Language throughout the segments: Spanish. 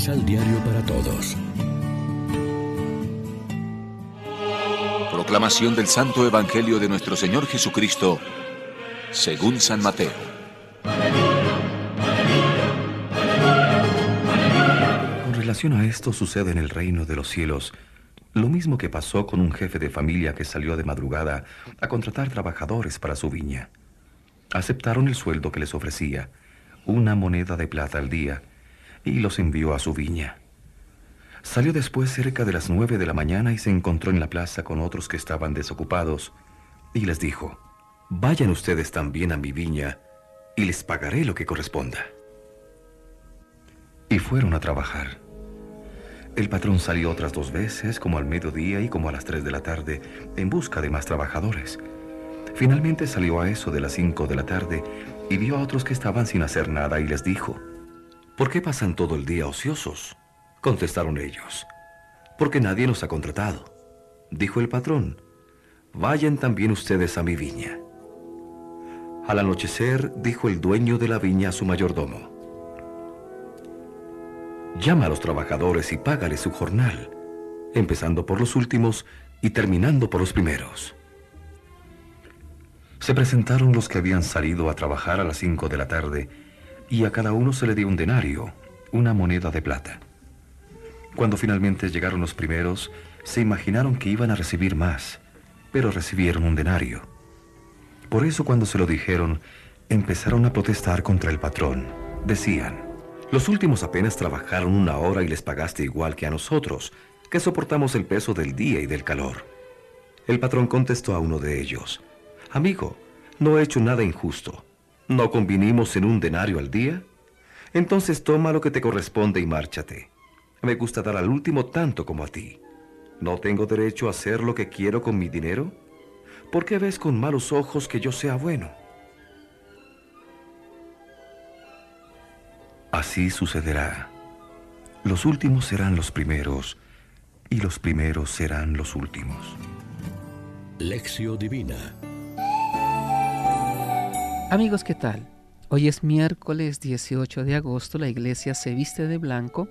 Misal Diario para Todos. Proclamación del Santo Evangelio de nuestro Señor Jesucristo, según San Mateo. Con relación a esto sucede en el reino de los cielos lo mismo que pasó con un jefe de familia que salió de madrugada a contratar trabajadores para su viña. Aceptaron el sueldo que les ofrecía, una moneda de plata al día, y los envió a su viña. Salió después cerca de las nueve de la mañana y se encontró en la plaza con otros que estaban desocupados, y les dijo, Vayan ustedes también a mi viña, y les pagaré lo que corresponda. Y fueron a trabajar. El patrón salió otras dos veces, como al mediodía y como a las tres de la tarde, en busca de más trabajadores. Finalmente salió a eso de las cinco de la tarde y vio a otros que estaban sin hacer nada y les dijo, ¿Por qué pasan todo el día ociosos? Contestaron ellos, porque nadie nos ha contratado. Dijo el patrón, vayan también ustedes a mi viña. Al anochecer, dijo el dueño de la viña a su mayordomo, llama a los trabajadores y págales su jornal, empezando por los últimos y terminando por los primeros. Se presentaron los que habían salido a trabajar a las cinco de la tarde y a cada uno se le dio un denario, una moneda de plata. Cuando finalmente llegaron los primeros, se imaginaron que iban a recibir más, pero recibieron un denario. Por eso cuando se lo dijeron, empezaron a protestar contra el patrón. Decían, los últimos apenas trabajaron una hora y les pagaste igual que a nosotros, que soportamos el peso del día y del calor. El patrón contestó a uno de ellos, Amigo, no he hecho nada injusto. ¿No convinimos en un denario al día? Entonces toma lo que te corresponde y márchate. Me gusta dar al último tanto como a ti. ¿No tengo derecho a hacer lo que quiero con mi dinero? ¿Por qué ves con malos ojos que yo sea bueno? Así sucederá. Los últimos serán los primeros y los primeros serán los últimos. Lección Divina Amigos, ¿qué tal? Hoy es miércoles 18 de agosto, la iglesia se viste de blanco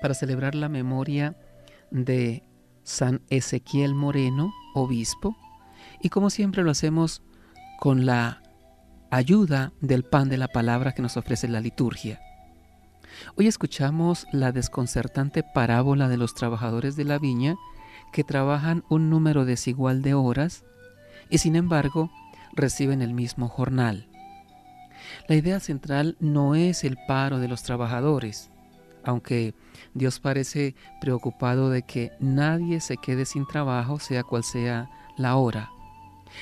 para celebrar la memoria de San Ezequiel Moreno, obispo, y como siempre lo hacemos con la ayuda del pan de la palabra que nos ofrece la liturgia. Hoy escuchamos la desconcertante parábola de los trabajadores de la viña que trabajan un número desigual de horas y sin embargo reciben el mismo jornal. La idea central no es el paro de los trabajadores, aunque Dios parece preocupado de que nadie se quede sin trabajo, sea cual sea la hora,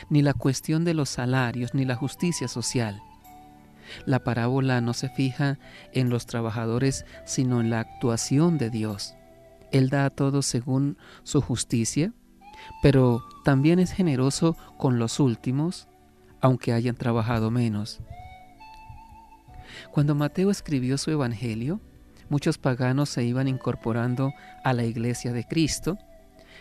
ni la cuestión de los salarios, ni la justicia social. La parábola no se fija en los trabajadores, sino en la actuación de Dios. Él da a todos según su justicia, pero también es generoso con los últimos aunque hayan trabajado menos. Cuando Mateo escribió su Evangelio, muchos paganos se iban incorporando a la iglesia de Cristo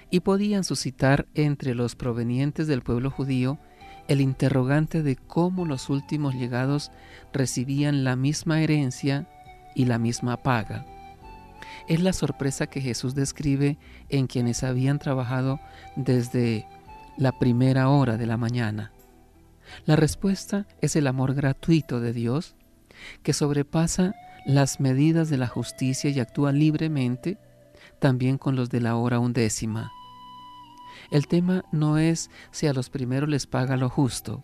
y podían suscitar entre los provenientes del pueblo judío el interrogante de cómo los últimos llegados recibían la misma herencia y la misma paga. Es la sorpresa que Jesús describe en quienes habían trabajado desde la primera hora de la mañana. La respuesta es el amor gratuito de Dios que sobrepasa las medidas de la justicia y actúa libremente también con los de la hora undécima. El tema no es si a los primeros les paga lo justo,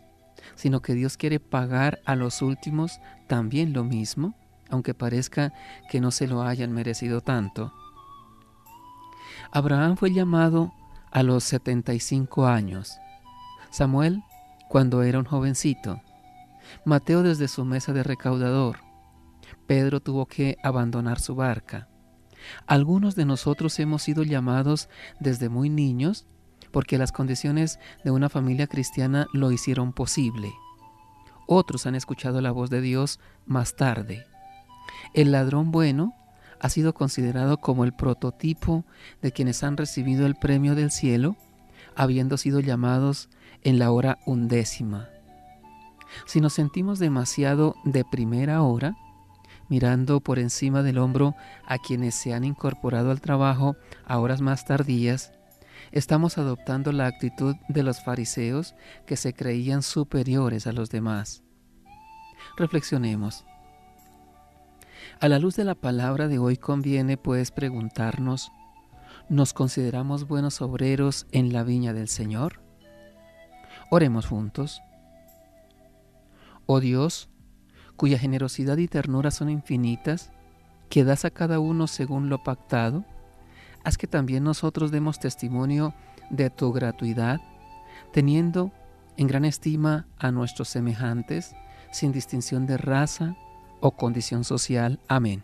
sino que Dios quiere pagar a los últimos también lo mismo, aunque parezca que no se lo hayan merecido tanto. Abraham fue llamado a los 75 años. Samuel cuando era un jovencito. Mateo desde su mesa de recaudador. Pedro tuvo que abandonar su barca. Algunos de nosotros hemos sido llamados desde muy niños porque las condiciones de una familia cristiana lo hicieron posible. Otros han escuchado la voz de Dios más tarde. El ladrón bueno ha sido considerado como el prototipo de quienes han recibido el premio del cielo, habiendo sido llamados en la hora undécima. Si nos sentimos demasiado de primera hora, mirando por encima del hombro a quienes se han incorporado al trabajo a horas más tardías, estamos adoptando la actitud de los fariseos que se creían superiores a los demás. Reflexionemos. A la luz de la palabra de hoy conviene pues preguntarnos, ¿nos consideramos buenos obreros en la viña del Señor? Oremos juntos. Oh Dios, cuya generosidad y ternura son infinitas, que das a cada uno según lo pactado, haz que también nosotros demos testimonio de tu gratuidad, teniendo en gran estima a nuestros semejantes, sin distinción de raza, o condición social. Amén.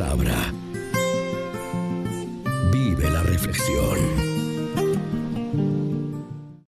Palabra. Vive la reflexión.